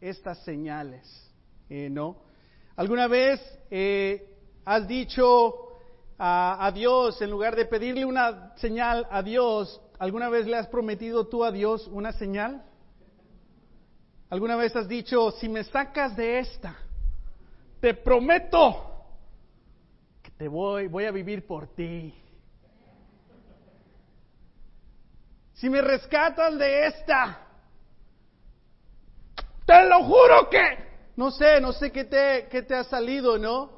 estas señales, eh, ¿no? ¿Alguna vez eh, has dicho a, a Dios, en lugar de pedirle una señal a Dios, ¿alguna vez le has prometido tú a Dios una señal? ¿Alguna vez has dicho, si me sacas de esta, te prometo que te voy, voy a vivir por ti? Si me rescatas de esta, te lo juro que, no sé, no sé qué te, qué te ha salido, ¿no?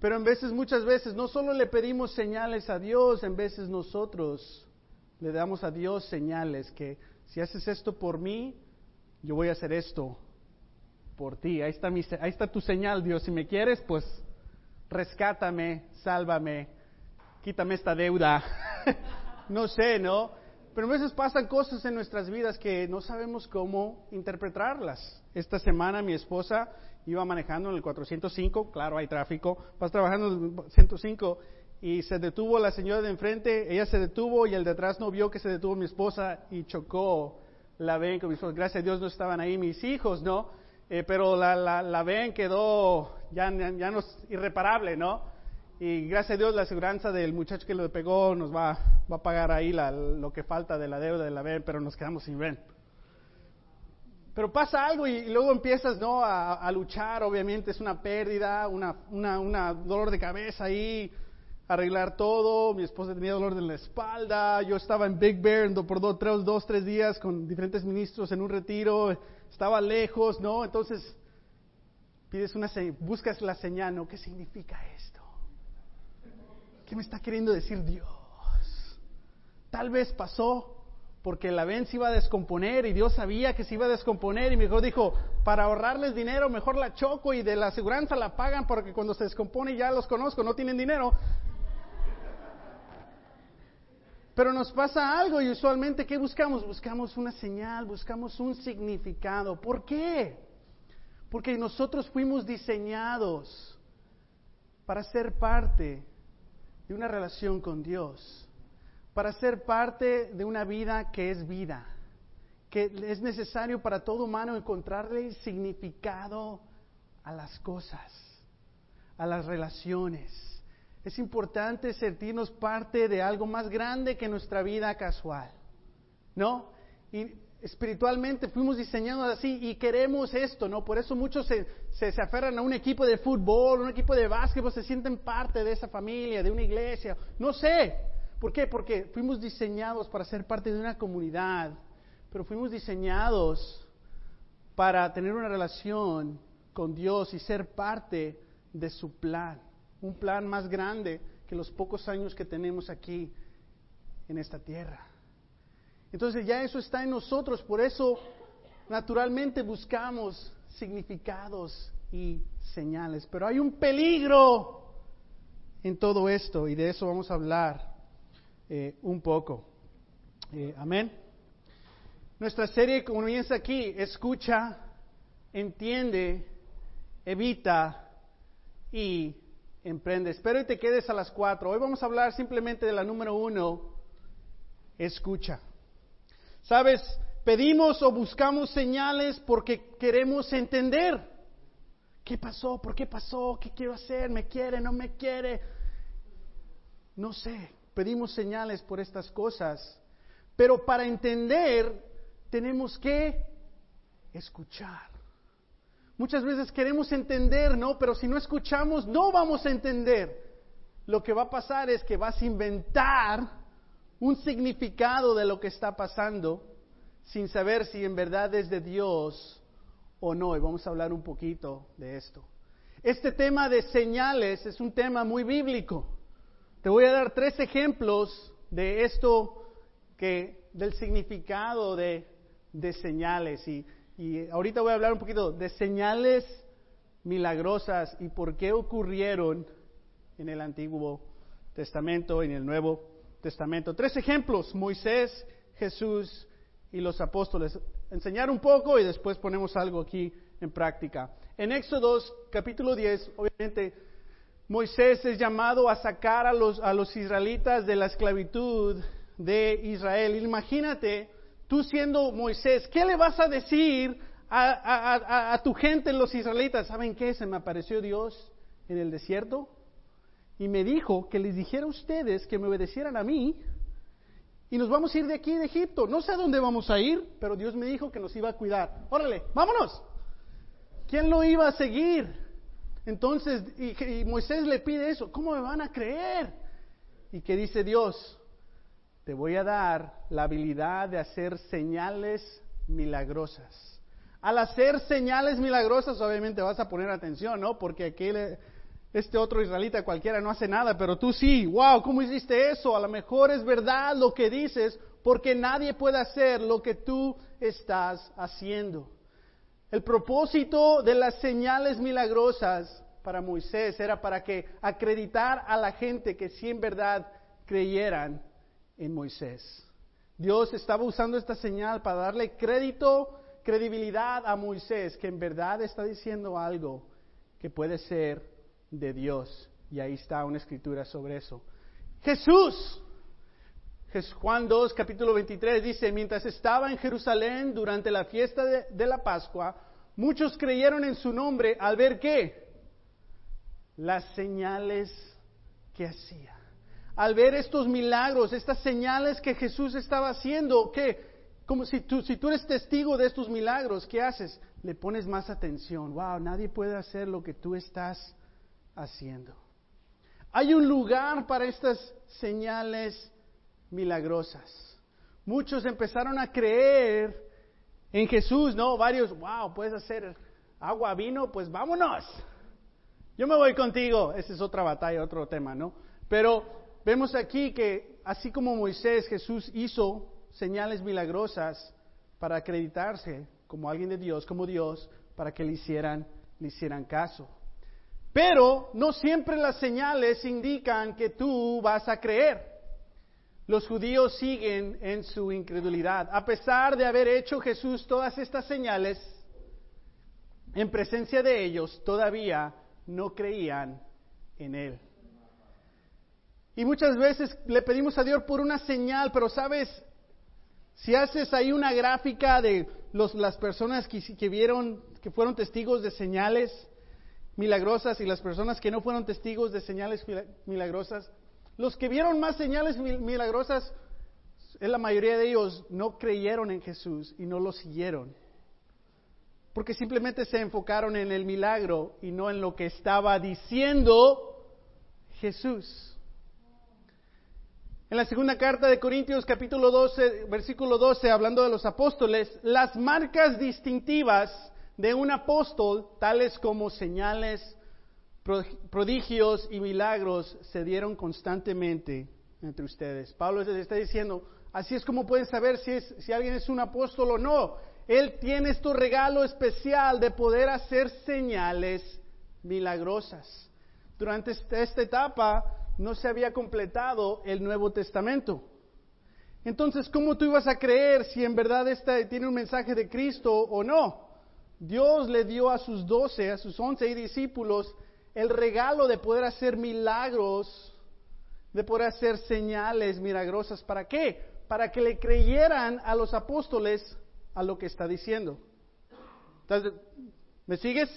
Pero en veces, muchas veces, no solo le pedimos señales a Dios, en veces nosotros le damos a Dios señales que si haces esto por mí, yo voy a hacer esto por ti. Ahí está, mi, ahí está tu señal, Dios. Si me quieres, pues rescátame, sálvame, quítame esta deuda. no sé, ¿no? Pero a veces pasan cosas en nuestras vidas que no sabemos cómo interpretarlas. Esta semana mi esposa iba manejando en el 405, claro, hay tráfico, vas trabajando en el 105 y se detuvo la señora de enfrente, ella se detuvo y el de atrás no vio que se detuvo mi esposa y chocó la ven con mis esposa. Gracias a Dios no estaban ahí mis hijos, ¿no? Eh, pero la, la, la ven quedó ya, ya no es irreparable, ¿no? Y gracias a Dios la aseguranza del muchacho que lo pegó nos va, va a pagar ahí la, lo que falta de la deuda de la VEN, pero nos quedamos sin VEN. Pero pasa algo y, luego empiezas ¿no? A, a, luchar, obviamente es una pérdida, una, una, una dolor de cabeza ahí, arreglar todo, mi esposa tenía dolor de la espalda, yo estaba en Big Bear por dos, tres, dos, tres días con diferentes ministros en un retiro, estaba lejos, ¿no? Entonces pides una, buscas la señal, ¿no? ¿Qué significa esto? ¿Qué me está queriendo decir Dios? Tal vez pasó porque la ven se iba a descomponer y Dios sabía que se iba a descomponer y mejor dijo, para ahorrarles dinero mejor la choco y de la aseguranza la pagan porque cuando se descompone ya los conozco, no tienen dinero. Pero nos pasa algo y usualmente ¿qué buscamos? Buscamos una señal, buscamos un significado. ¿Por qué? Porque nosotros fuimos diseñados para ser parte de una relación con Dios, para ser parte de una vida que es vida, que es necesario para todo humano encontrarle significado a las cosas, a las relaciones. Es importante sentirnos parte de algo más grande que nuestra vida casual, ¿no? Y espiritualmente fuimos diseñados así y queremos esto, ¿no? Por eso muchos se, se, se, aferran a un equipo de fútbol, un equipo de básquetbol, se sienten parte de esa familia, de una iglesia, no sé. ¿Por qué? Porque fuimos diseñados para ser parte de una comunidad, pero fuimos diseñados para tener una relación con Dios y ser parte de su plan, un plan más grande que los pocos años que tenemos aquí en esta tierra. Entonces ya eso está en nosotros, por eso naturalmente buscamos significados y señales. Pero hay un peligro en todo esto y de eso vamos a hablar eh, un poco. Eh, amén. Nuestra serie comienza aquí, escucha, entiende, evita y emprende. Espero que te quedes a las cuatro. Hoy vamos a hablar simplemente de la número uno, escucha. Sabes, pedimos o buscamos señales porque queremos entender. ¿Qué pasó? ¿Por qué pasó? ¿Qué quiero hacer? ¿Me quiere? ¿No me quiere? No sé. Pedimos señales por estas cosas. Pero para entender tenemos que escuchar. Muchas veces queremos entender, ¿no? Pero si no escuchamos, no vamos a entender. Lo que va a pasar es que vas a inventar un significado de lo que está pasando sin saber si en verdad es de Dios o no. Y vamos a hablar un poquito de esto. Este tema de señales es un tema muy bíblico. Te voy a dar tres ejemplos de esto que del significado de, de señales y, y ahorita voy a hablar un poquito de señales milagrosas y por qué ocurrieron en el Antiguo Testamento y en el Nuevo Testamento. Tres ejemplos, Moisés, Jesús y los apóstoles. Enseñar un poco y después ponemos algo aquí en práctica. En Éxodo capítulo 10, obviamente, Moisés es llamado a sacar a los, a los israelitas de la esclavitud de Israel. Imagínate, tú siendo Moisés, ¿qué le vas a decir a, a, tu gente, los israelitas, ¿saben qué? Se me apareció Dios en el desierto y me dijo que les dijera a ustedes que me obedecieran a mí y nos vamos a ir de aquí de Egipto. No sé a dónde vamos a ir, pero Dios me dijo que nos iba a cuidar. Órale, vámonos. ¿Quién lo iba a seguir? Entonces, y, Moisés le pide eso, ¿cómo me van a creer? Y que dice Dios, te voy a dar la habilidad de hacer señales milagrosas. Al hacer señales milagrosas, obviamente vas a poner atención, ¿no? Porque aquí este otro israelita cualquiera no hace nada, pero tú sí, wow, ¿cómo hiciste eso? A lo mejor es verdad lo que dices, porque nadie puede hacer lo que tú estás haciendo. El propósito de las señales milagrosas para Moisés era para que acreditar a la gente que sí en verdad creyeran en Moisés. Dios estaba usando esta señal para darle crédito, credibilidad a Moisés, que en verdad está diciendo algo que puede ser de Dios. Y ahí está una escritura sobre eso. Jesús. Juan 2, capítulo 23 dice, mientras estaba en Jerusalén durante la fiesta de, la Pascua, muchos creyeron en su nombre al ver qué? Las señales que hacía. Al ver estos milagros, estas señales que Jesús estaba haciendo, ¿qué? Como si tú, si tú eres testigo de estos milagros, ¿qué haces? Le pones más atención. Wow, nadie puede hacer lo que tú estás haciendo. Hay un lugar para estas señales milagrosas. Muchos empezaron a creer en Jesús, ¿no? Varios, wow, puedes hacer agua, vino, pues vámonos. Yo me voy contigo. Esa es otra batalla, otro tema, ¿no? Pero vemos aquí que así como Moisés, Jesús hizo señales milagrosas para acreditarse como alguien de Dios, como Dios, para que le hicieran, le hicieran caso. Pero no siempre las señales indican que tú vas a creer. Los judíos siguen en su incredulidad. A pesar de haber hecho Jesús todas estas señales, en presencia de ellos todavía no creían en Él. Y muchas veces le pedimos a Dios por una señal, pero sabes, si haces ahí una gráfica de las personas que, que vieron, que fueron testigos de señales, milagrosas y las personas que no fueron testigos de señales milagrosas, los que vieron más señales milagrosas, la mayoría de ellos no creyeron en Jesús y no lo siguieron. Porque simplemente se enfocaron en el milagro y no en lo que estaba diciendo Jesús. En la segunda carta de Corintios capítulo 12, versículo 12, hablando de los apóstoles, las marcas distintivas de un apóstol, tales como señales, prodigios y milagros, se dieron constantemente entre ustedes. Pablo les está diciendo, así es como pueden saber si, es, si alguien es un apóstol o no. Él tiene este regalo especial de poder hacer señales milagrosas. Durante esta etapa no se había completado el Nuevo Testamento. Entonces, ¿cómo tú ibas a creer si en verdad esta tiene un mensaje de Cristo o no? Dios le dio a sus doce, a sus once discípulos, el regalo de poder hacer milagros, de poder hacer señales milagrosas. ¿Para qué? Para que le creyeran a los apóstoles a lo que está diciendo. ¿Me sigues?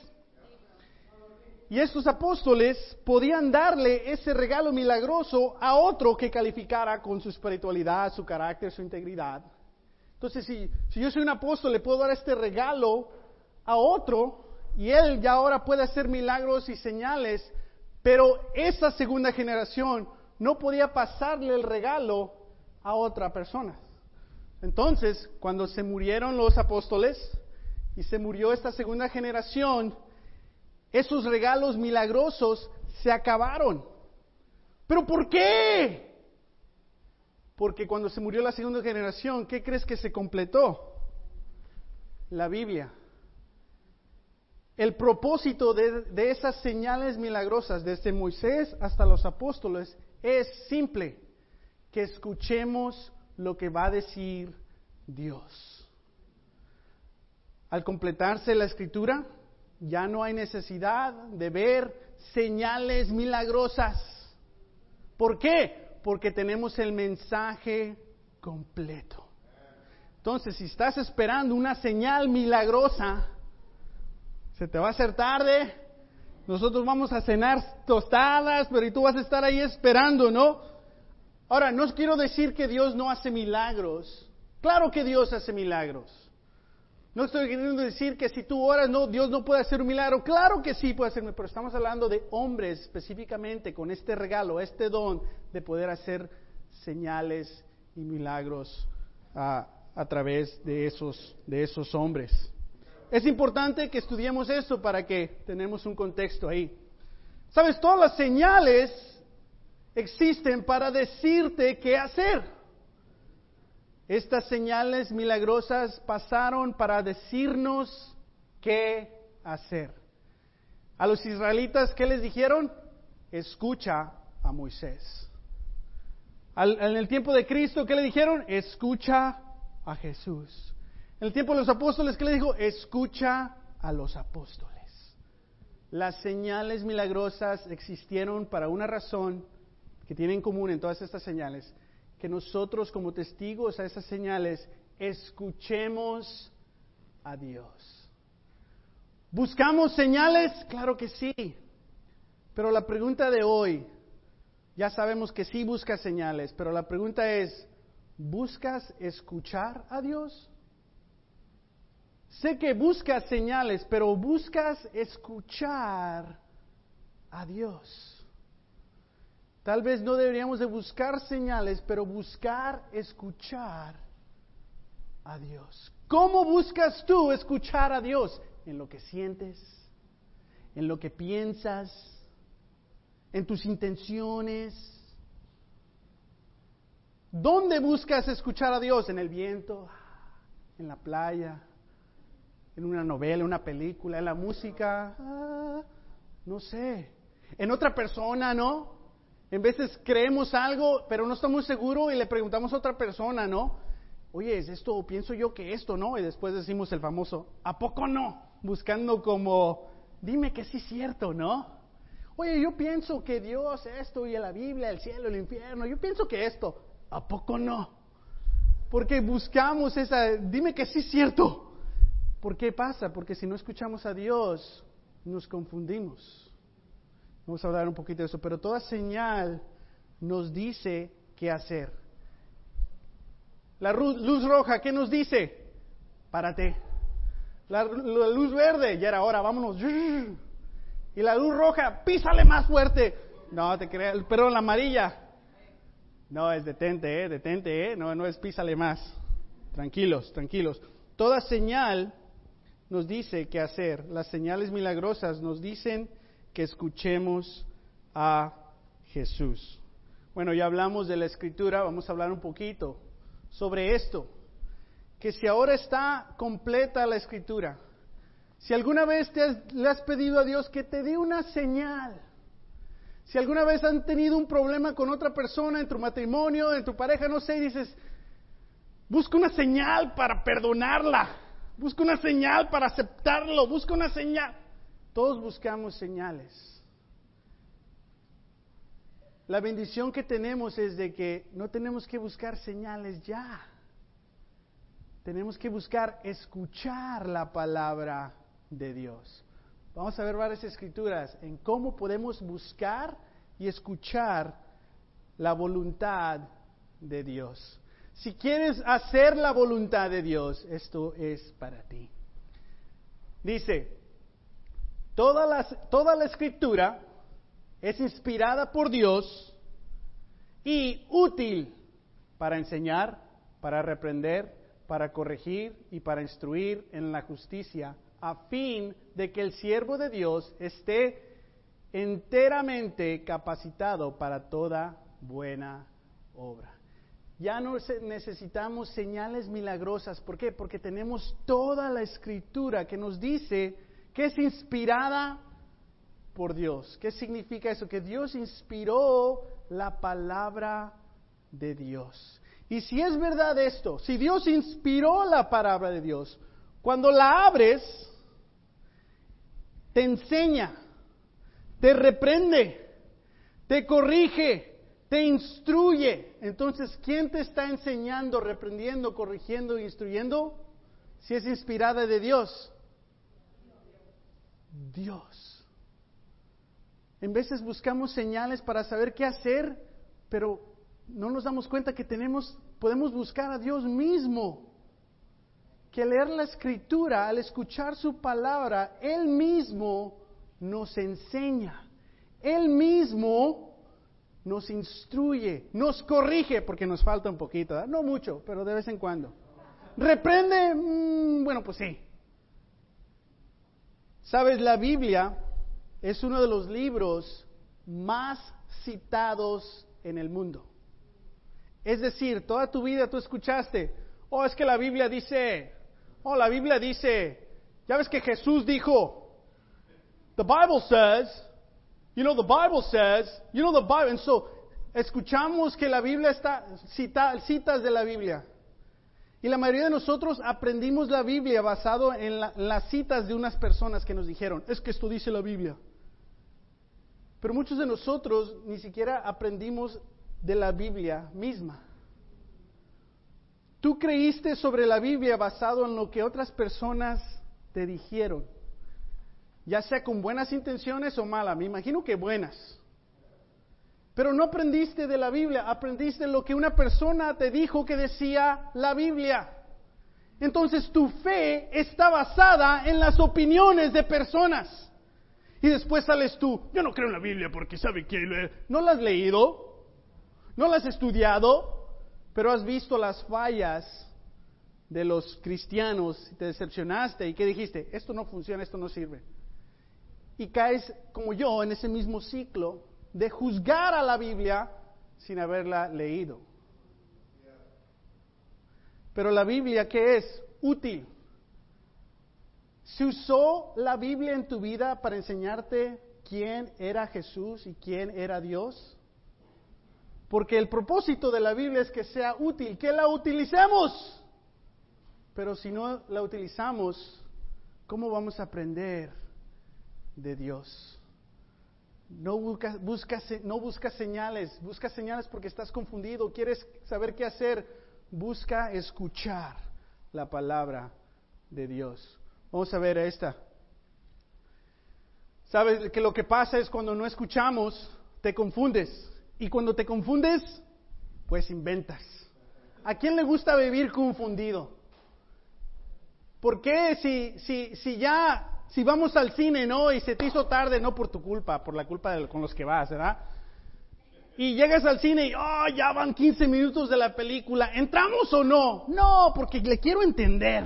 Y estos apóstoles podían darle ese regalo milagroso a otro que calificara con su espiritualidad, su carácter, su integridad. Entonces, si, si yo soy un apóstol, le puedo dar este regalo a otro y él ya ahora puede hacer milagros y señales, pero esa segunda generación no podía pasarle el regalo a otra persona. Entonces, cuando se murieron los apóstoles y se murió esta segunda generación, esos regalos milagrosos se acabaron. ¿Pero por qué? Porque cuando se murió la segunda generación, ¿qué crees que se completó? La Biblia. El propósito de, esas señales milagrosas, desde Moisés hasta los apóstoles, es simple, que escuchemos lo que va a decir Dios. Al completarse la escritura, ya no hay necesidad de ver señales milagrosas. ¿Por qué? Porque tenemos el mensaje completo. Entonces, si estás esperando una señal milagrosa, se te va a hacer tarde, nosotros vamos a cenar tostadas, pero y tú vas a estar ahí esperando, ¿no? Ahora, no quiero decir que Dios no hace milagros. Claro que Dios hace milagros. No estoy queriendo decir que si tú oras, no, Dios no puede hacer un milagro. Claro que sí puede hacerlo, pero estamos hablando de hombres específicamente con este regalo, este don de poder hacer señales y milagros a, a través de esos, de esos hombres. Es importante que estudiemos esto para que tenemos un contexto ahí. Sabes, todas las señales existen para decirte qué hacer. Estas señales milagrosas pasaron para decirnos qué hacer. A los israelitas, ¿qué les dijeron? Escucha a Moisés. en el tiempo de Cristo, ¿qué le dijeron? Escucha a Jesús. En el tiempo de los apóstoles, ¿qué le dijo? Escucha a los apóstoles. Las señales milagrosas existieron para una razón que tiene en común en todas estas señales, que nosotros como testigos a esas señales escuchemos a Dios. ¿Buscamos señales? Claro que sí. Pero la pregunta de hoy, ya sabemos que sí busca señales, pero la pregunta es, ¿buscas escuchar a Dios? Sé que buscas señales, pero buscas escuchar a Dios. Tal vez no deberíamos de buscar señales, pero buscar escuchar a Dios. ¿Cómo buscas tú escuchar a Dios? En lo que sientes, en lo que piensas, en tus intenciones. ¿Dónde buscas escuchar a Dios? En el viento, en la playa, en una novela, una película, en la música, ah, no sé, en otra persona, ¿no? En veces creemos algo, pero no estamos seguros y le preguntamos a otra persona, ¿no? Oye, ¿es esto? Pienso yo que esto, ¿no? Y después decimos el famoso, ¿a poco no? Buscando como, dime que sí es cierto, ¿no? Oye, yo pienso que Dios, esto y la Biblia, el cielo, el infierno, yo pienso que esto, ¿a poco no? Porque buscamos esa, dime que sí es cierto. ¿Por qué pasa? Porque si no escuchamos a Dios, nos confundimos. Vamos a hablar un poquito de eso, pero toda señal nos dice qué hacer. La luz roja, ¿qué nos dice? Párate. La, luz verde, ya era hora, vámonos. Y la luz roja, písale más fuerte. No, te creas, pero la amarilla. No, es detente, eh, detente, eh. No, no es písale más. Tranquilos, tranquilos. Toda señal nos dice qué hacer. Las señales milagrosas nos dicen que escuchemos a Jesús. Bueno, ya hablamos de la escritura, vamos a hablar un poquito sobre esto. Que si ahora está completa la escritura, si alguna vez te le has pedido a Dios que te dé una señal, si alguna vez han tenido un problema con otra persona en tu matrimonio, en tu pareja, no sé, y dices, busca una señal para perdonarla. Busca una señal para aceptarlo, busca una señal. Todos buscamos señales. La bendición que tenemos es de que no tenemos que buscar señales ya. Tenemos que buscar escuchar la palabra de Dios. Vamos a ver varias escrituras en cómo podemos buscar y escuchar la voluntad de Dios. Si quieres hacer la voluntad de Dios, esto es para ti. Dice, toda toda la escritura es inspirada por Dios y útil para enseñar, para reprender, para corregir y para instruir en la justicia, a fin de que el siervo de Dios esté enteramente capacitado para toda buena obra. Ya no necesitamos señales milagrosas. ¿Por qué? Porque tenemos toda la escritura que nos dice que es inspirada por Dios. ¿Qué significa eso? Que Dios inspiró la palabra de Dios. Y si es verdad esto, si Dios inspiró la palabra de Dios, cuando la abres, te enseña, te reprende, te corrige, te instruye. Entonces, ¿quién te está enseñando, reprendiendo, corrigiendo, instruyendo? Si es inspirada de Dios. Dios. En veces buscamos señales para saber qué hacer, pero no nos damos cuenta que tenemos, podemos buscar a Dios mismo. Que leer la escritura, al escuchar su palabra, Él mismo nos enseña. Él mismo nos instruye, nos corrige, porque nos falta un poquito, no mucho, pero de vez en cuando. Reprende, mm, bueno, pues sí. Sabes, la Biblia es uno de los libros más citados en el mundo. Es decir, toda tu vida tú escuchaste, oh, es que la Biblia dice, oh, la Biblia dice, ya ves que Jesús dijo, the Bible says, You know, the Bible says, you know, the Bible, and so, escuchamos que la Biblia está, cita, citas de la Biblia. Y la mayoría de nosotros aprendimos la Biblia basado en, en, las citas de unas personas que nos dijeron, es que esto dice la Biblia. Pero muchos de nosotros ni siquiera aprendimos de la Biblia misma. Tú creíste sobre la Biblia basado en lo que otras personas te dijeron ya sea con buenas intenciones o malas, me imagino que buenas. Pero no aprendiste de la Biblia, aprendiste lo que una persona te dijo que decía la Biblia. Entonces tu fe está basada en las opiniones de personas. Y después sales tú, yo no creo en la Biblia porque sabe que no la has leído, no la has estudiado, pero has visto las fallas de los cristianos te decepcionaste y que dijiste, esto no funciona, esto no sirve y caes como yo en ese mismo ciclo de juzgar a la Biblia sin haberla leído. Pero la Biblia, ¿qué es? Útil. ¿Se usó la Biblia en tu vida para enseñarte quién era Jesús y quién era Dios? Porque el propósito de la Biblia es que sea útil, que la utilicemos. Pero si no la utilizamos, ¿cómo vamos a aprender de Dios. No buscas, no buscas señales, buscas señales porque estás confundido, quieres saber qué hacer, busca escuchar la palabra de Dios. Vamos a ver esta. Sabes que lo que pasa es cuando no escuchamos, te confundes. Y cuando te confundes, pues inventas. ¿A quién le gusta vivir confundido? ¿Por qué si, si, si ya si vamos al cine, ¿no? Y se te hizo tarde, no por tu culpa, por la culpa de, con los que vas, ¿verdad? Y llegas al cine y, oh, ya van 15 minutos de la película, ¿entramos o no? No, porque le quiero entender.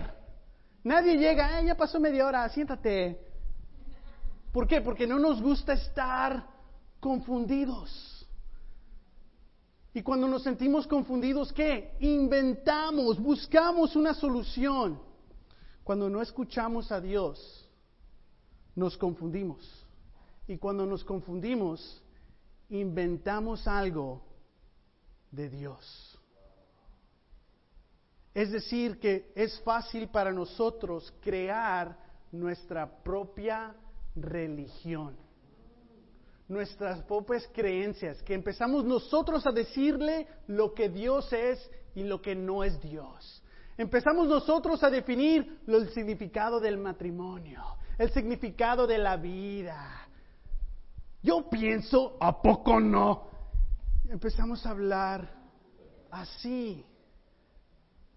Nadie llega, eh, ya pasó media hora, siéntate. ¿Por qué? Porque no nos gusta estar confundidos. Y cuando nos sentimos confundidos, ¿qué? Inventamos, buscamos una solución. Cuando no escuchamos a Dios, nos confundimos. Y cuando nos confundimos, inventamos algo de Dios. Es decir, que es fácil para nosotros crear nuestra propia religión, nuestras propias creencias, que empezamos nosotros a decirle lo que Dios es y lo que no es Dios. Empezamos nosotros a definir el significado del matrimonio, el significado de la vida. Yo pienso, ¿a poco no? Empezamos a hablar así.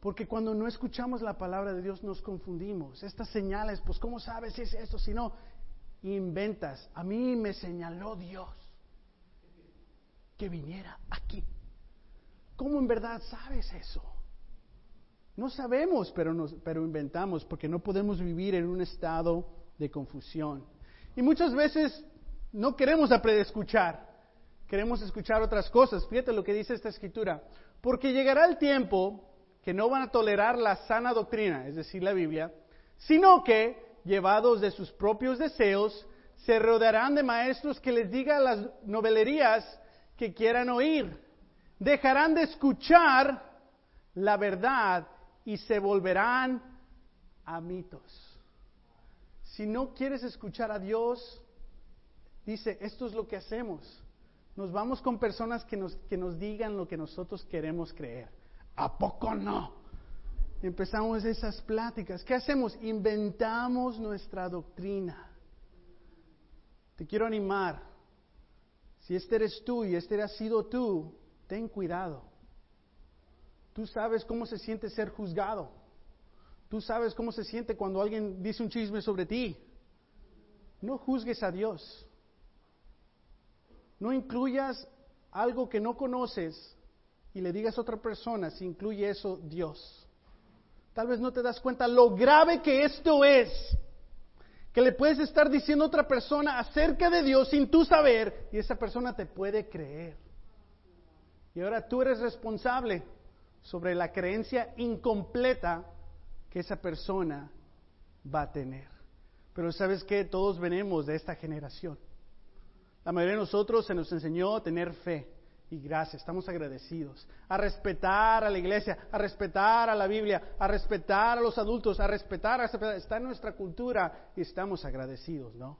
Porque cuando no escuchamos la palabra de Dios nos confundimos. Estas señales, pues ¿cómo sabes si es esto? Si no, inventas. A mí me señaló Dios que viniera aquí. ¿Cómo en verdad sabes eso? No sabemos, pero, nos, pero inventamos, porque no podemos vivir en un estado de confusión. Y muchas veces no queremos escuchar, queremos escuchar otras cosas. Fíjate lo que dice esta escritura. Porque llegará el tiempo que no van a tolerar la sana doctrina, es decir, la Biblia, sino que, llevados de sus propios deseos, se rodearán de maestros que les digan las novelerías que quieran oír. Dejarán de escuchar la verdad y se volverán a mitos. Si no quieres escuchar a Dios, dice, esto es lo que hacemos. nos vamos con personas que nos, que nos digan lo que nosotros queremos creer. ¿A poco no? Empezamos esas pláticas. ¿Qué hacemos? Inventamos nuestra doctrina. Te quiero animar. Si este eres tú y este has sido tú, ten cuidado. Tú sabes cómo se siente ser juzgado. Tú sabes cómo se siente cuando alguien dice un chisme sobre ti. No juzgues a Dios. No incluyas algo que no conoces y le digas a otra persona si incluye eso Dios. Tal vez no te das cuenta lo grave que esto es. Que le puedes estar diciendo a otra persona acerca de Dios sin tú saber y esa persona te puede creer. Y ahora tú eres responsable sobre la creencia incompleta que esa persona va a tener. Pero sabes que todos venimos de esta generación. La mayoría de nosotros se nos enseñó a tener fe y gracias, estamos agradecidos. A respetar a la iglesia, a respetar a la Biblia, a respetar a los adultos, a respetar, a respetar. Está en nuestra cultura y estamos agradecidos, ¿no?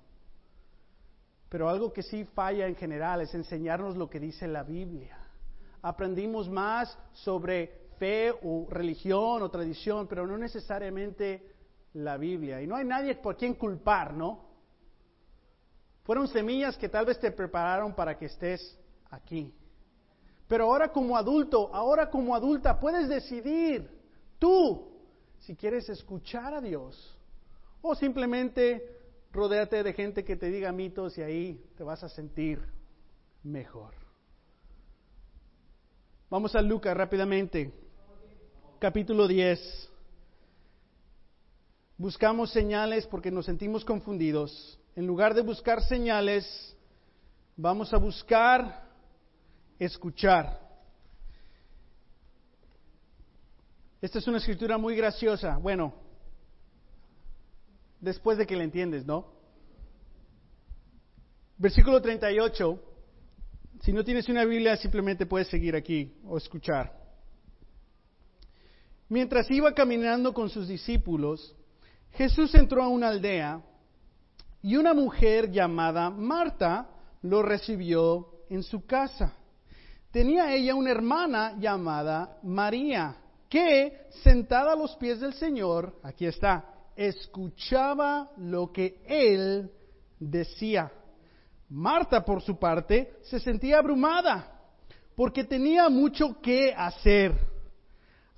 Pero algo que sí falla en general es enseñarnos lo que dice la Biblia. Aprendimos más sobre fe o religión o tradición, pero no necesariamente la Biblia. Y no hay nadie por quien culpar, ¿no? Fueron semillas que tal vez te prepararon para que estés aquí. Pero ahora como adulto, ahora como adulta, puedes decidir tú si quieres escuchar a Dios o simplemente rodéate de gente que te diga mitos y ahí te vas a sentir mejor. Vamos a Lucas rápidamente capítulo 10. Buscamos señales porque nos sentimos confundidos. En lugar de buscar señales, vamos a buscar escuchar. Esta es una escritura muy graciosa. Bueno, después de que la entiendes, ¿no? Versículo 38. Si no tienes una Biblia, simplemente puedes seguir aquí o escuchar. Mientras iba caminando con sus discípulos, Jesús entró a una aldea y una mujer llamada Marta lo recibió en su casa. Tenía ella una hermana llamada María, que sentada a los pies del Señor, aquí está, escuchaba lo que él decía. Marta, por su parte, se sentía abrumada porque tenía mucho que hacer.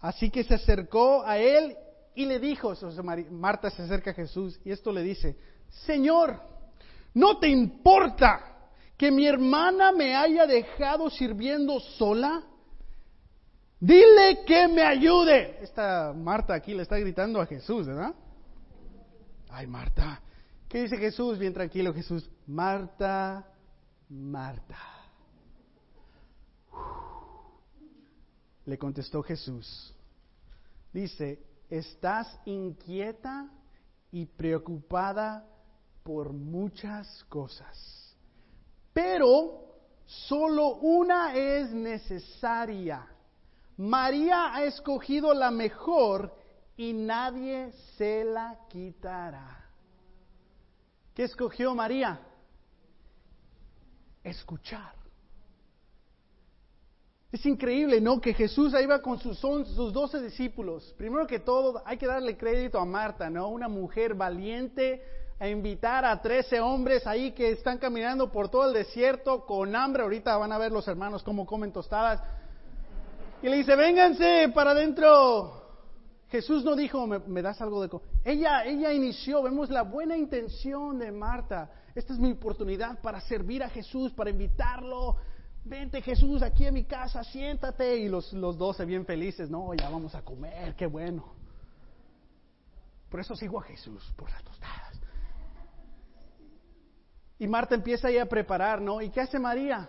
Así que se acercó a él y le dijo, Marta se acerca a Jesús y esto le dice, Señor, ¿no te importa que mi hermana me haya dejado sirviendo sola? Dile que me ayude. Esta Marta aquí le está gritando a Jesús, ¿verdad? Ay, Marta. ¿Qué dice Jesús? Bien tranquilo Jesús. Marta, Marta. Le contestó Jesús. Dice, estás inquieta y preocupada por muchas cosas, pero solo una es necesaria. María ha escogido la mejor y nadie se la quitará. ¿Qué escogió María? Escuchar. Es increíble, ¿no? Que Jesús ahí va con sus, sus doce discípulos. Primero que todo, hay que darle crédito a Marta, ¿no? Una mujer valiente a invitar a trece hombres ahí que están caminando por todo el desierto con hambre. Ahorita van a ver los hermanos cómo comen tostadas. Y le dice, vénganse para adentro. Jesús no dijo, ¿me, das algo de comer? Ella, ella inició, vemos la buena intención de Marta. Esta es mi oportunidad para servir a Jesús, para invitarlo vente Jesús aquí en mi casa, siéntate. Y los, los doce bien felices, no, ya vamos a comer, qué bueno. Por eso sigo a Jesús, por las tostadas. Y Marta empieza ahí a preparar, ¿no? ¿Y qué hace María?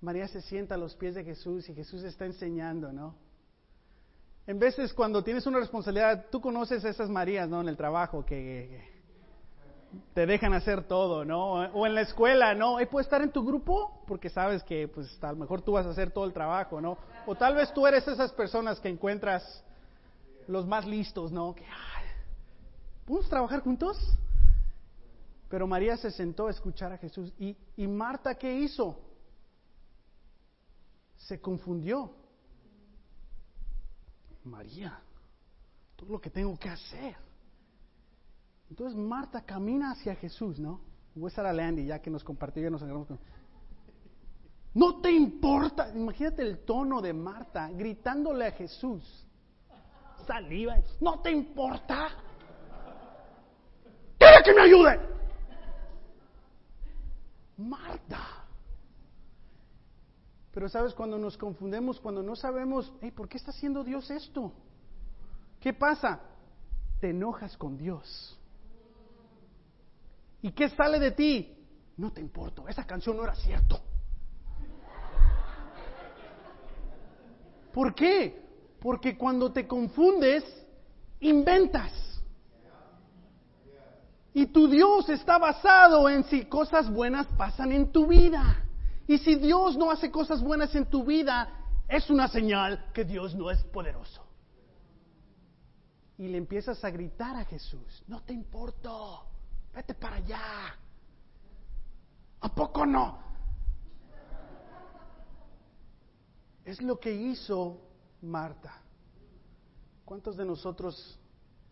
María se sienta a los pies de Jesús y Jesús está enseñando, ¿no? En veces cuando tienes una responsabilidad, tú conoces a esas Marías, ¿no? En el trabajo, que te dejan hacer todo, ¿no? O en la escuela, ¿no? puedes estar en tu grupo porque sabes que, pues, a lo mejor tú vas a hacer todo el trabajo, ¿no? O tal vez tú eres esas personas que encuentras los más listos, ¿no? Que, ¿Podemos trabajar juntos? Pero María se sentó a escuchar a Jesús. ¿Y, ¿Y Marta qué hizo? se confundió. María, todo lo que tengo que hacer. Entonces Marta camina hacia Jesús, ¿no? Voy a Landy ya que nos compartió y nos agarramos con... No te importa, imagínate el tono de Marta gritándole a Jesús. Saliva, no te importa. ¿Quiere que me ayude? Marta. Pero sabes, cuando nos confundemos, cuando no sabemos, ¿por qué está haciendo Dios esto? ¿Qué pasa? Te enojas con Dios. ¿Y qué sale de ti? No te importo, esa canción no era cierto. ¿Por qué? Porque cuando te confundes, inventas. Y tu Dios está basado en si cosas buenas pasan en tu vida. Y si Dios no hace cosas buenas en tu vida, es una señal que Dios no es poderoso. Y le empiezas a gritar a Jesús, no te importo, vete para allá. ¿A poco no? Es lo que hizo Marta. ¿Cuántos de nosotros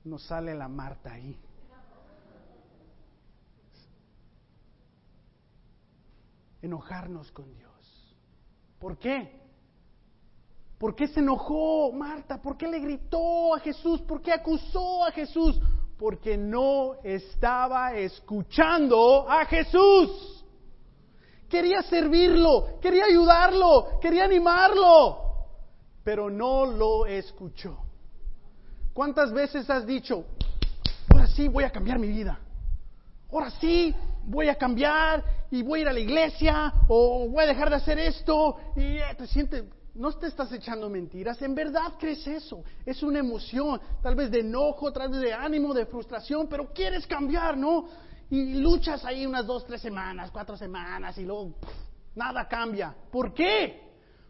nos sale la Marta ahí? Enojarnos con Dios. ¿Por qué? ¿Por qué se enojó Marta? ¿Por qué le gritó a Jesús? ¿Por qué acusó a Jesús? Porque no estaba escuchando a Jesús. Quería servirlo, quería ayudarlo, quería animarlo, pero no lo escuchó. ¿Cuántas veces has dicho, ahora sí voy a cambiar mi vida? Ahora sí voy a cambiar y voy a ir a la iglesia o voy a dejar de hacer esto y eh, te sientes, no te estás echando mentiras, en verdad crees eso, es una emoción, tal vez de enojo, tal vez de ánimo, de frustración, pero quieres cambiar, ¿no? y luchas ahí unas dos, tres semanas, cuatro semanas y luego nada cambia. ¿Por qué?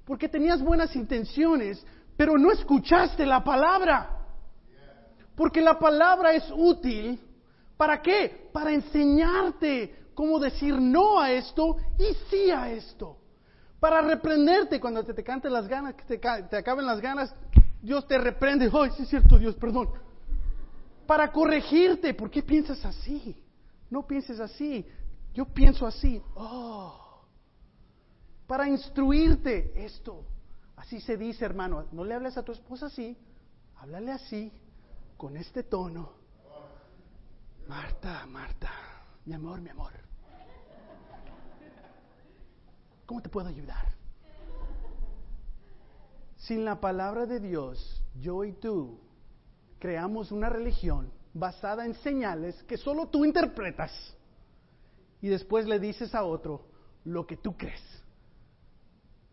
Porque tenías buenas intenciones, pero no escuchaste la palabra. Porque la palabra es útil. ¿Para qué? Para enseñarte cómo decir no a esto y sí a esto. Para reprenderte cuando te, te canten las ganas, que te, te acaben las ganas, Dios te reprende. Ay, sí es cierto, Dios, perdón. Para corregirte, ¿por qué piensas así? No pienses así, yo pienso así. Oh, para instruirte esto. Así se dice, hermano. No le hables a tu esposa así, háblale así, con este tono. Marta, Marta, mi amor, mi amor. ¿Cómo te puedo ayudar? Sin la palabra de Dios, yo y tú creamos una religión basada en señales que solo tú interpretas y después le dices a otro lo que tú crees,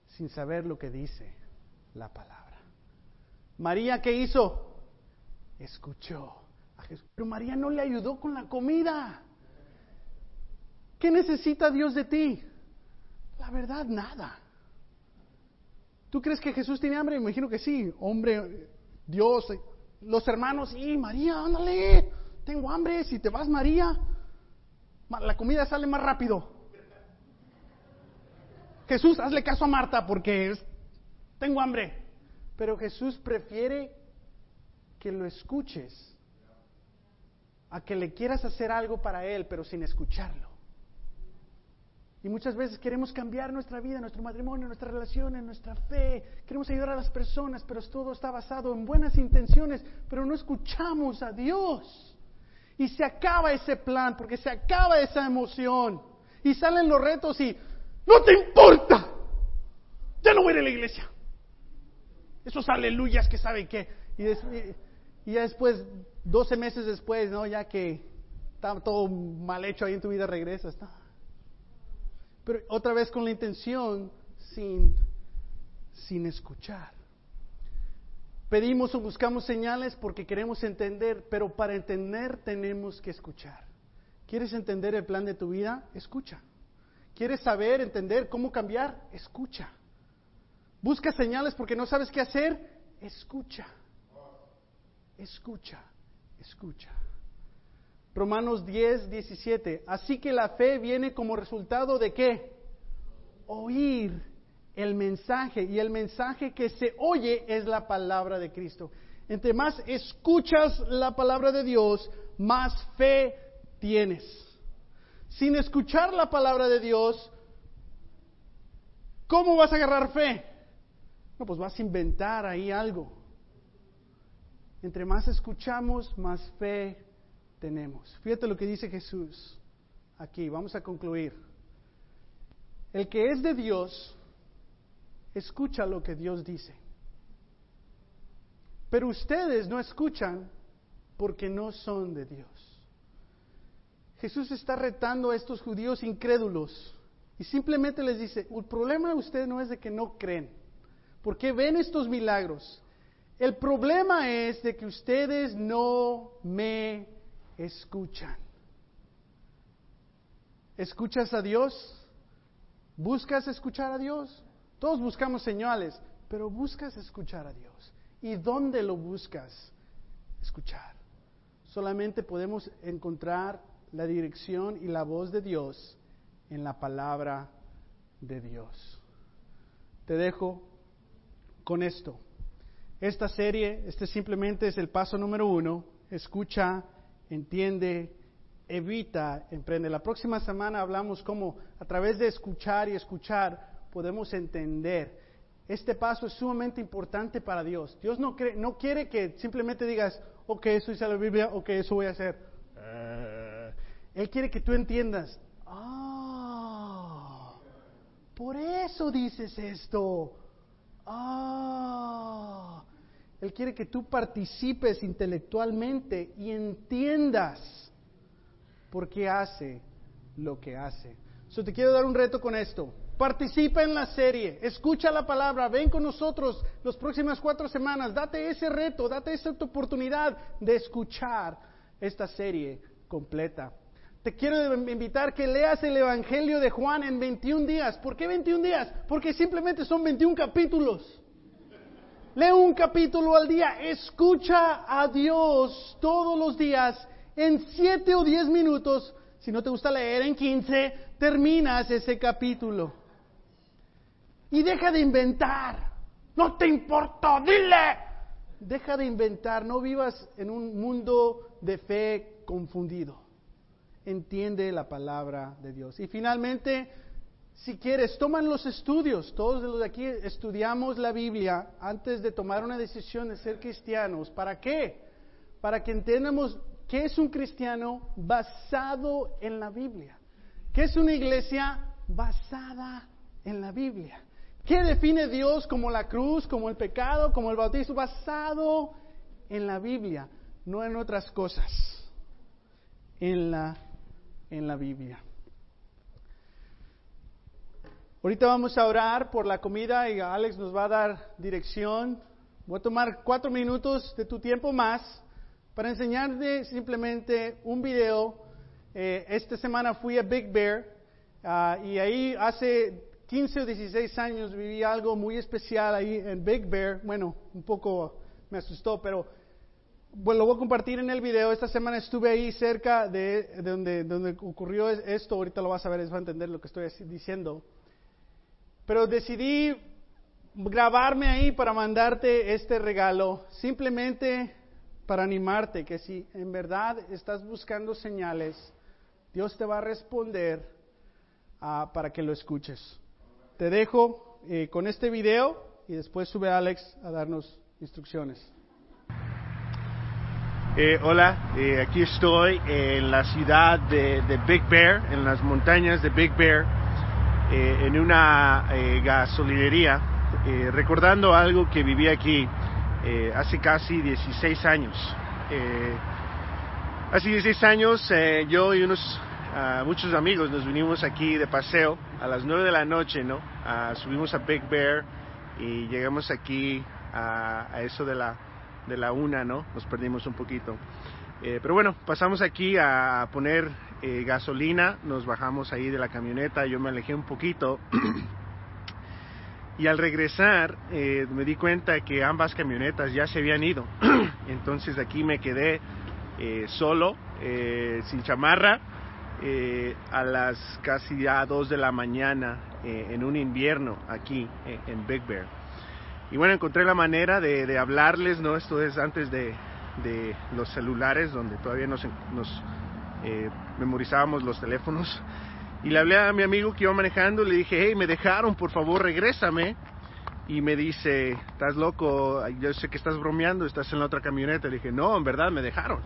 sin saber lo que dice la palabra. María, ¿qué hizo? Escuchó a Jesús. Pero María no le ayudó con la comida. ¿Qué necesita Dios de ti? La verdad, nada. ¿Tú crees que Jesús tiene hambre? Me imagino que sí. Hombre, Dios, los hermanos, y María, ándale, tengo hambre, si te vas María, la comida sale más rápido. Jesús, hazle caso a Marta porque tengo hambre. Pero Jesús prefiere que lo escuches a que le quieras hacer algo para Él, pero sin escucharlo. Y muchas veces queremos cambiar nuestra vida, nuestro matrimonio, nuestras relaciones, nuestra fe. Queremos ayudar a las personas, pero todo está basado en buenas intenciones, pero no escuchamos a Dios. Y se acaba ese plan, porque se acaba esa emoción. Y salen los retos y, no te importa, ya no voy a ir a la iglesia. Esos aleluyas que saben qué. Y, ya después, 12 meses después, ¿no? Ya que está todo mal hecho ahí en tu vida, regresas. ¿no? Pero otra vez con la intención sin, sin escuchar. Pedimos o buscamos señales porque queremos entender, pero para entender tenemos que escuchar. ¿Quieres entender el plan de tu vida? Escucha. ¿Quieres saber, entender cómo cambiar? Escucha. Busca señales porque no sabes qué hacer? Escucha. Escucha. Escucha. Romanos 10, 17. Así que la fe viene como resultado de qué? Oír el mensaje y el mensaje que se oye es la palabra de Cristo. Entre más escuchas la palabra de Dios, más fe tienes. Sin escuchar la palabra de Dios, ¿cómo vas a agarrar fe? No, pues vas a inventar ahí algo. Entre más escuchamos, más fe tenemos. Fíjate lo que dice Jesús aquí, vamos a concluir. El que es de Dios, escucha lo que Dios dice. Pero ustedes no escuchan porque no son de Dios. Jesús está retando a estos judíos incrédulos y simplemente les dice, el problema de ustedes no es de que no creen, porque ven estos milagros. El problema es de que ustedes no me escuchan. ¿Escuchas a Dios? ¿Buscas escuchar a Dios? Todos buscamos señales, pero buscas escuchar a Dios. ¿Y dónde lo buscas? Escuchar. Solamente podemos encontrar la dirección y la voz de Dios en la palabra de Dios. Te dejo con esto. Esta serie, este simplemente es el paso número uno. Escucha, entiende, evita, emprende. La próxima semana hablamos cómo a través de escuchar y escuchar podemos entender este paso es sumamente importante para Dios. Dios no, no quiere que simplemente digas, ok, eso dice la Biblia, ok, eso voy a hacer. Eh, él quiere que tú entiendas, ah, por eso dices esto. Ah, Él quiere que tú participes intelectualmente y entiendas por qué hace lo que hace. So, te quiero dar un reto con esto. Participa en la serie, escucha la palabra, ven con nosotros las próximas cuatro semanas, date ese reto, date esa oportunidad de escuchar esta serie completa. Te quiero invitar que leas el Evangelio de Juan en 21 días. ¿Por qué 21 días? Porque simplemente son 21 capítulos. Lee un capítulo al día, escucha a Dios todos los días en 7 o 10 minutos. Si no te gusta leer en 15, terminas ese capítulo. Y deja de inventar. No te importa, dile. Deja de inventar, no vivas en un mundo de fe confundido. Entiende la palabra de Dios. Y finalmente, si quieres, toman los estudios. Todos los de aquí estudiamos la Biblia antes de tomar una decisión de ser cristianos. ¿Para qué? Para que entendamos qué es un cristiano basado en la Biblia. ¿Qué es una iglesia basada en la Biblia? ¿Qué define Dios como la cruz, como el pecado, como el bautismo? Basado en la Biblia, no en otras cosas. En la, en la Biblia. Ahorita vamos a orar por la comida y Alex nos va a dar dirección. Voy a tomar cuatro minutos de tu tiempo más para enseñarte simplemente un video. Eh, esta semana fui a Big Bear ah, y ahí hace 15 o 16 años viví algo muy especial ahí en Big Bear. Bueno, un poco me asustó, pero lo voy a compartir en el video. Esta semana estuve ahí cerca de, donde, donde ocurrió esto. Ahorita lo vas a ver, vas a entender lo que estoy diciendo. Pero decidí grabarme ahí para mandarte este regalo, simplemente para animarte que si en verdad estás buscando señales, Dios te va a responder ah, para que lo escuches te dejo eh, con este video y después sube Alex a darnos instrucciones. Eh, hola, eh, aquí estoy en la ciudad de, Big Bear, en las montañas de Big Bear, en una gasolinería, recordando algo que viví aquí hace casi 16 años. hace 16 años yo y unos muchos amigos nos vinimos aquí de paseo a las 9 de la noche, ¿no? subimos a Big Bear y llegamos aquí a, eso de la, de la una, ¿no? Nos perdimos un poquito. Eh, pero bueno, pasamos aquí a poner eh, gasolina, nos bajamos ahí de la camioneta, yo me alejé un poquito. y al regresar eh, me di cuenta que ambas camionetas ya se habían ido. Entonces aquí me quedé solo, sin chamarra, eh, a las casi ya 2 de la mañana eh, en un invierno aquí eh, en Big Bear. Y bueno, encontré la manera de, hablarles, ¿no? Esto es antes de, de los celulares, donde todavía nos eh, memorizábamos los teléfonos. Y le hablé a mi amigo que iba manejando, le dije, hey, me dejaron, por favor, regrésame. Y me dice, estás loco, yo sé que estás bromeando, estás en la otra camioneta. Le dije, no, en verdad me dejaron.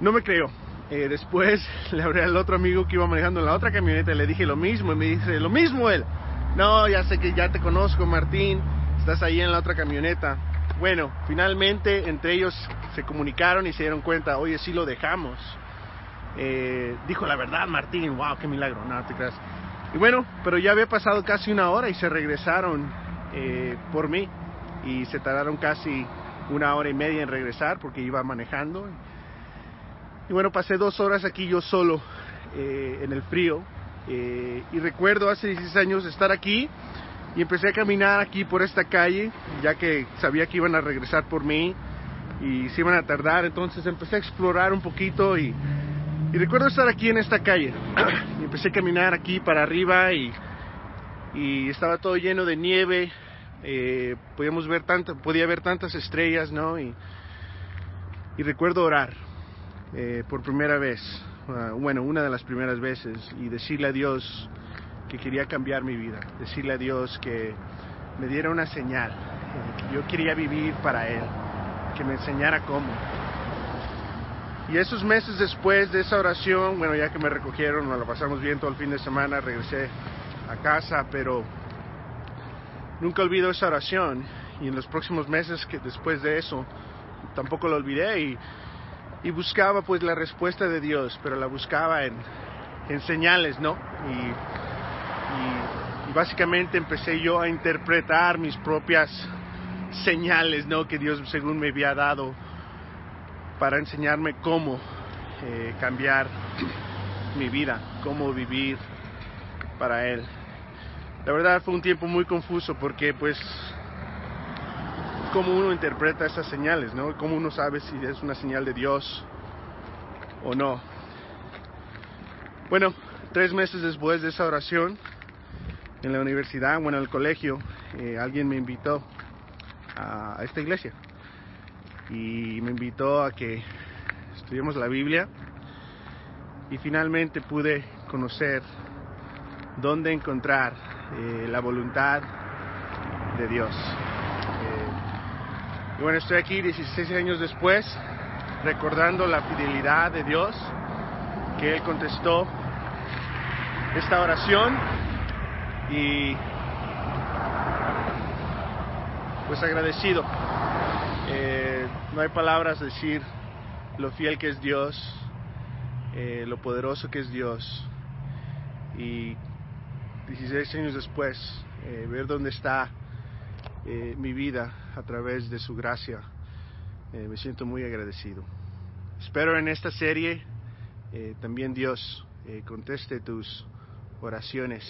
No me creo. Eh, después le hablé al otro amigo que iba manejando en la otra camioneta le dije lo mismo. Y me dice, lo mismo él. No, ya sé que ya te conozco, Martín. Estás ahí en la otra camioneta. Bueno, finalmente entre ellos se comunicaron y se dieron cuenta, oye, sí lo dejamos. Eh, dijo la verdad, Martín, wow, qué milagro, no te creas. Y bueno, pero ya había pasado casi una hora y se regresaron eh, por mí y se tardaron casi una hora y media en regresar porque iba manejando. Y bueno, pasé dos horas aquí yo solo eh, en el frío eh, y recuerdo hace 16 años estar aquí y empecé a caminar aquí por esta calle ya que sabía que iban a regresar por mí y se iban a tardar, entonces empecé a explorar un poquito y y recuerdo estar aquí en esta calle. y empecé a caminar aquí para arriba y, estaba todo lleno de nieve. Eh, podíamos ver tanto, podía ver tantas estrellas, ¿no? Y, y recuerdo orar eh, por primera vez, uh, bueno, una de las primeras veces, y decirle a Dios que quería cambiar mi vida, decirle a Dios que me diera una señal, eh, que yo quería vivir para Él, que me enseñara cómo. Y esos meses después de esa oración, bueno, ya que me recogieron, nos la pasamos bien todo el fin de semana, regresé a casa, pero nunca olvido esa oración. Y en los próximos meses que después de eso, tampoco lo olvidé y, buscaba pues la respuesta de Dios, pero la buscaba en, en señales, ¿no? Y básicamente empecé yo a interpretar mis propias señales, ¿no? Que Dios según me había dado para enseñarme cómo eh, cambiar mi vida, cómo vivir para Él. La verdad fue un tiempo muy confuso porque pues cómo uno interpreta esas señales, ¿no? Cómo uno sabe si es una señal de Dios o no. Bueno, tres meses después de esa oración en la universidad, bueno, en el colegio, eh, alguien me invitó a, a esta iglesia y me invitó a que estudiemos la Biblia y finalmente pude conocer dónde encontrar eh, la voluntad de Dios. Eh, y bueno, estoy aquí 16 años después recordando la fidelidad de Dios que Él contestó esta oración y pues agradecido. Eh, no hay palabras decir lo fiel que es Dios, eh, lo poderoso que es Dios. Y 16 años después, eh, ver dónde está eh, mi vida a través de su gracia, me siento muy agradecido. Espero en esta serie también Dios conteste tus oraciones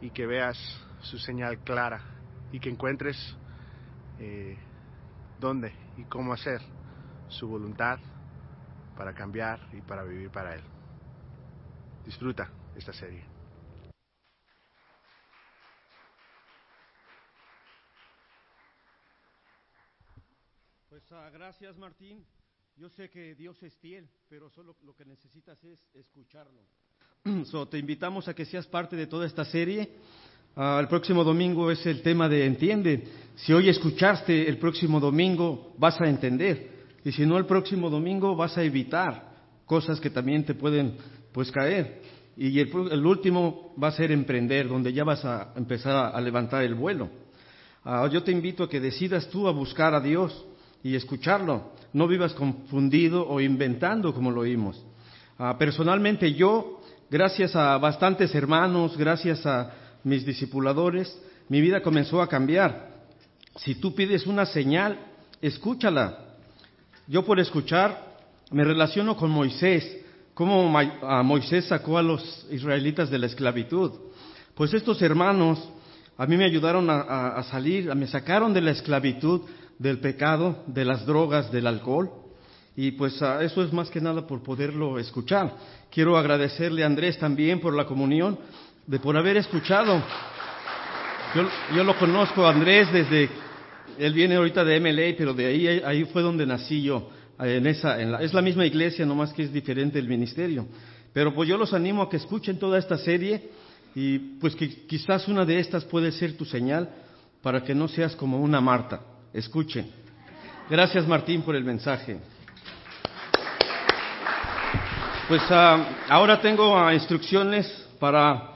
y que veas su señal clara y que encuentres eh, dónde y cómo hacer su voluntad para cambiar y para vivir para Él. Disfruta esta serie. Pues ah, gracias Martín. Yo sé que Dios es fiel, pero solo lo que necesitas es escucharlo. So, te invitamos a que seas parte de toda esta serie. Ah, el próximo domingo es el tema de entiende. Si hoy escuchaste, el próximo domingo vas a entender. Y si no, el próximo domingo vas a evitar cosas que también te pueden pues caer. Y el, el último va a ser emprender, donde ya vas a empezar a, levantar el vuelo. Ah, yo te invito a que decidas tú a buscar a Dios y escucharlo. No vivas confundido o inventando como lo oímos. Ah, personalmente yo, gracias a bastantes hermanos, gracias a mis discipuladores, mi vida comenzó a cambiar. Si tú pides una señal, escúchala. Yo por escuchar me relaciono con Moisés, cómo Moisés sacó a los israelitas de la esclavitud. Pues estos hermanos a mí me ayudaron a, a- a salir, me sacaron de la esclavitud, del pecado, de las drogas, del alcohol. y pues ah, eso es más que nada por poderlo escuchar. Quiero agradecerle a Andrés también por la comunión, de por haber escuchado. Yo, yo lo conozco Andrés desde, él viene ahorita de MLA, pero de ahí, ahí fue donde nací yo, en esa, en la, es la misma iglesia, nomás que es diferente el ministerio. Pero pues yo los animo a que escuchen toda esta serie y pues que quizás una de estas puede ser tu señal para que no seas como una Marta. Escuchen. Gracias Martín por el mensaje. Pues ah, ahora tengo ah, instrucciones para